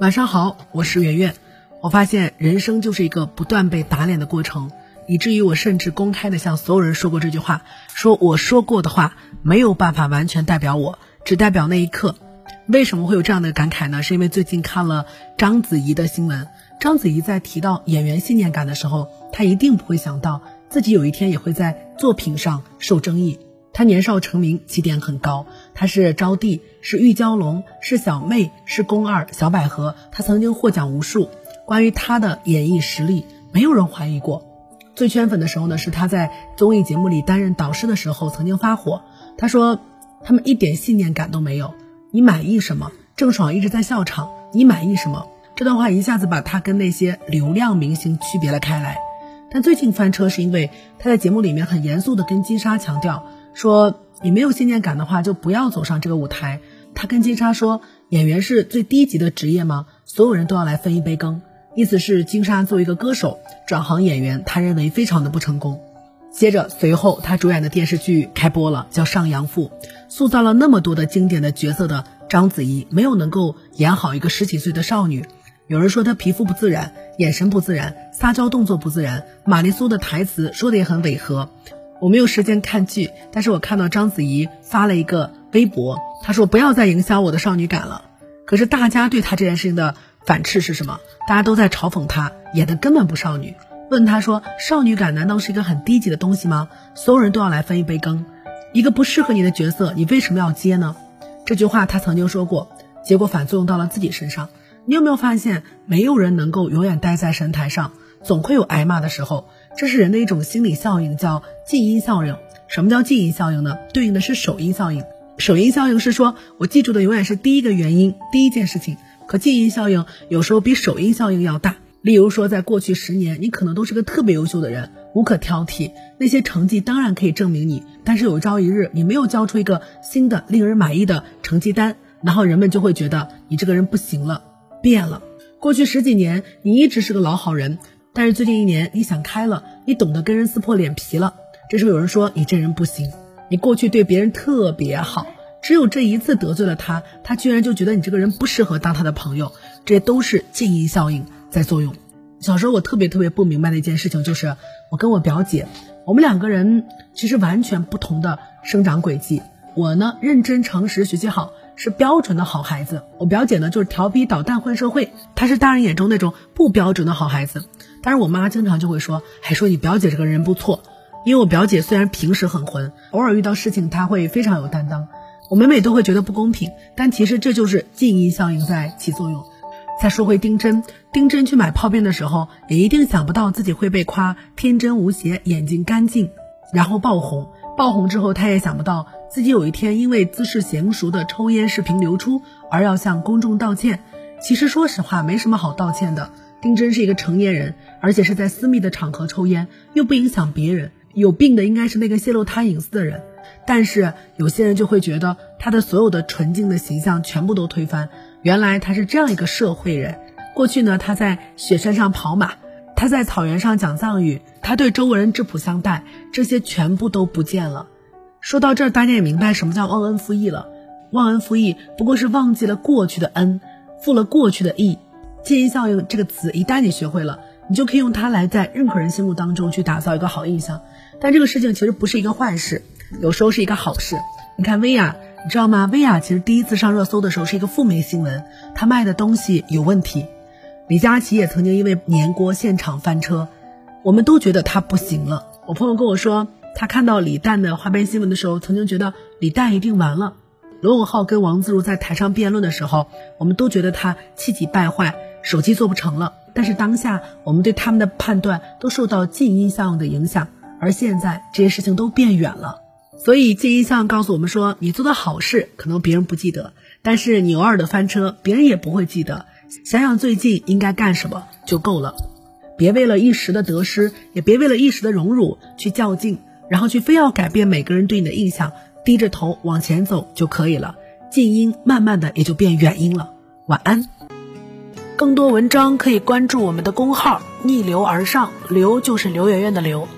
晚上好，我是圆圆。我发现人生就是一个不断被打脸的过程，以至于我甚至公开的向所有人说过这句话：说我说过的话没有办法完全代表我，只代表那一刻。为什么会有这样的感慨呢？是因为最近看了章子怡的新闻。章子怡在提到演员信念感的时候，她一定不会想到自己有一天也会在作品上受争议。他年少成名，起点很高。他是招娣，是玉娇龙，是小妹，是宫二，小百合。他曾经获奖无数。关于他的演绎实力，没有人怀疑过。最圈粉的时候呢，是他在综艺节目里担任导师的时候曾经发火。他说：“他们一点信念感都没有。你满意什么？郑爽一直在笑场，你满意什么？”这段话一下子把他跟那些流量明星区别了开来。但最近翻车是因为他在节目里面很严肃的跟金莎强调。说你没有信念感的话，就不要走上这个舞台。他跟金莎说，演员是最低级的职业吗？所有人都要来分一杯羹。意思是金莎作为一个歌手转行演员，他认为非常的不成功。接着随后他主演的电视剧开播了，叫《上阳赋》，塑造了那么多的经典的角色的章子怡，没有能够演好一个十几岁的少女。有人说她皮肤不自然，眼神不自然，撒娇动作不自然，玛丽苏的台词说的也很违和。我没有时间看剧，但是我看到章子怡发了一个微博，她说不要再影响我的少女感了。可是大家对她这件事情的反斥是什么？大家都在嘲讽她演的根本不少女。问她说少女感难道是一个很低级的东西吗？所有人都要来分一杯羹，一个不适合你的角色，你为什么要接呢？这句话她曾经说过，结果反作用到了自己身上。你有没有发现，没有人能够永远待在神台上，总会有挨骂的时候。这是人的一种心理效应，叫近因效应。什么叫近因效应呢？对应的是首因效应。首因效应是说我记住的永远是第一个原因、第一件事情。可近因效应有时候比首因效应要大。例如说，在过去十年，你可能都是个特别优秀的人，无可挑剔，那些成绩当然可以证明你。但是有朝一日，你没有交出一个新的、令人满意的成绩单，然后人们就会觉得你这个人不行了，变了。过去十几年，你一直是个老好人。但是最近一年，你想开了，你懂得跟人撕破脸皮了。这时候有人说你这人不行，你过去对别人特别好，只有这一次得罪了他，他居然就觉得你这个人不适合当他的朋友。这都是近因效应在作用。小时候我特别特别不明白的一件事情就是，我跟我表姐，我们两个人其实完全不同的生长轨迹。我呢，认真诚实，学习好。是标准的好孩子，我表姐呢就是调皮捣蛋混社会，她是大人眼中那种不标准的好孩子。但是我妈经常就会说，还说你表姐这个人不错，因为我表姐虽然平时很混，偶尔遇到事情她会非常有担当。我每每都会觉得不公平，但其实这就是近因效应在起作用。再说回丁真，丁真去买泡面的时候，也一定想不到自己会被夸天真无邪、眼睛干净，然后爆红。爆红之后，他也想不到自己有一天因为姿势娴熟的抽烟视频流出而要向公众道歉。其实说实话，没什么好道歉的。丁真是一个成年人，而且是在私密的场合抽烟，又不影响别人。有病的应该是那个泄露他隐私的人。但是有些人就会觉得他的所有的纯净的形象全部都推翻。原来他是这样一个社会人。过去呢，他在雪山上跑马。他在草原上讲藏语，他对周围人质朴相待，这些全部都不见了。说到这儿，大家也明白什么叫忘恩负义了。忘恩负义不过是忘记了过去的恩，负了过去的义。近因效应这个词，一旦你学会了，你就可以用它来在任何人心目当中去打造一个好印象。但这个事情其实不是一个坏事，有时候是一个好事。你看薇娅，你知道吗？薇娅其实第一次上热搜的时候是一个负面新闻，她卖的东西有问题。李佳琦也曾经因为粘锅现场翻车，我们都觉得他不行了。我朋友跟我说，他看到李诞的花边新闻的时候，曾经觉得李诞一定完了。罗永浩跟王自如在台上辩论的时候，我们都觉得他气急败坏，手机做不成了。但是当下我们对他们的判断都受到近因效应的影响，而现在这些事情都变远了。所以近因效应告诉我们说，你做的好事可能别人不记得，但是你偶尔的翻车，别人也不会记得。想想最近应该干什么就够了，别为了一时的得失，也别为了一时的荣辱去较劲，然后去非要改变每个人对你的印象，低着头往前走就可以了。近音慢慢的也就变远音了。晚安。更多文章可以关注我们的公号“逆流而上”，流就是刘媛媛的刘。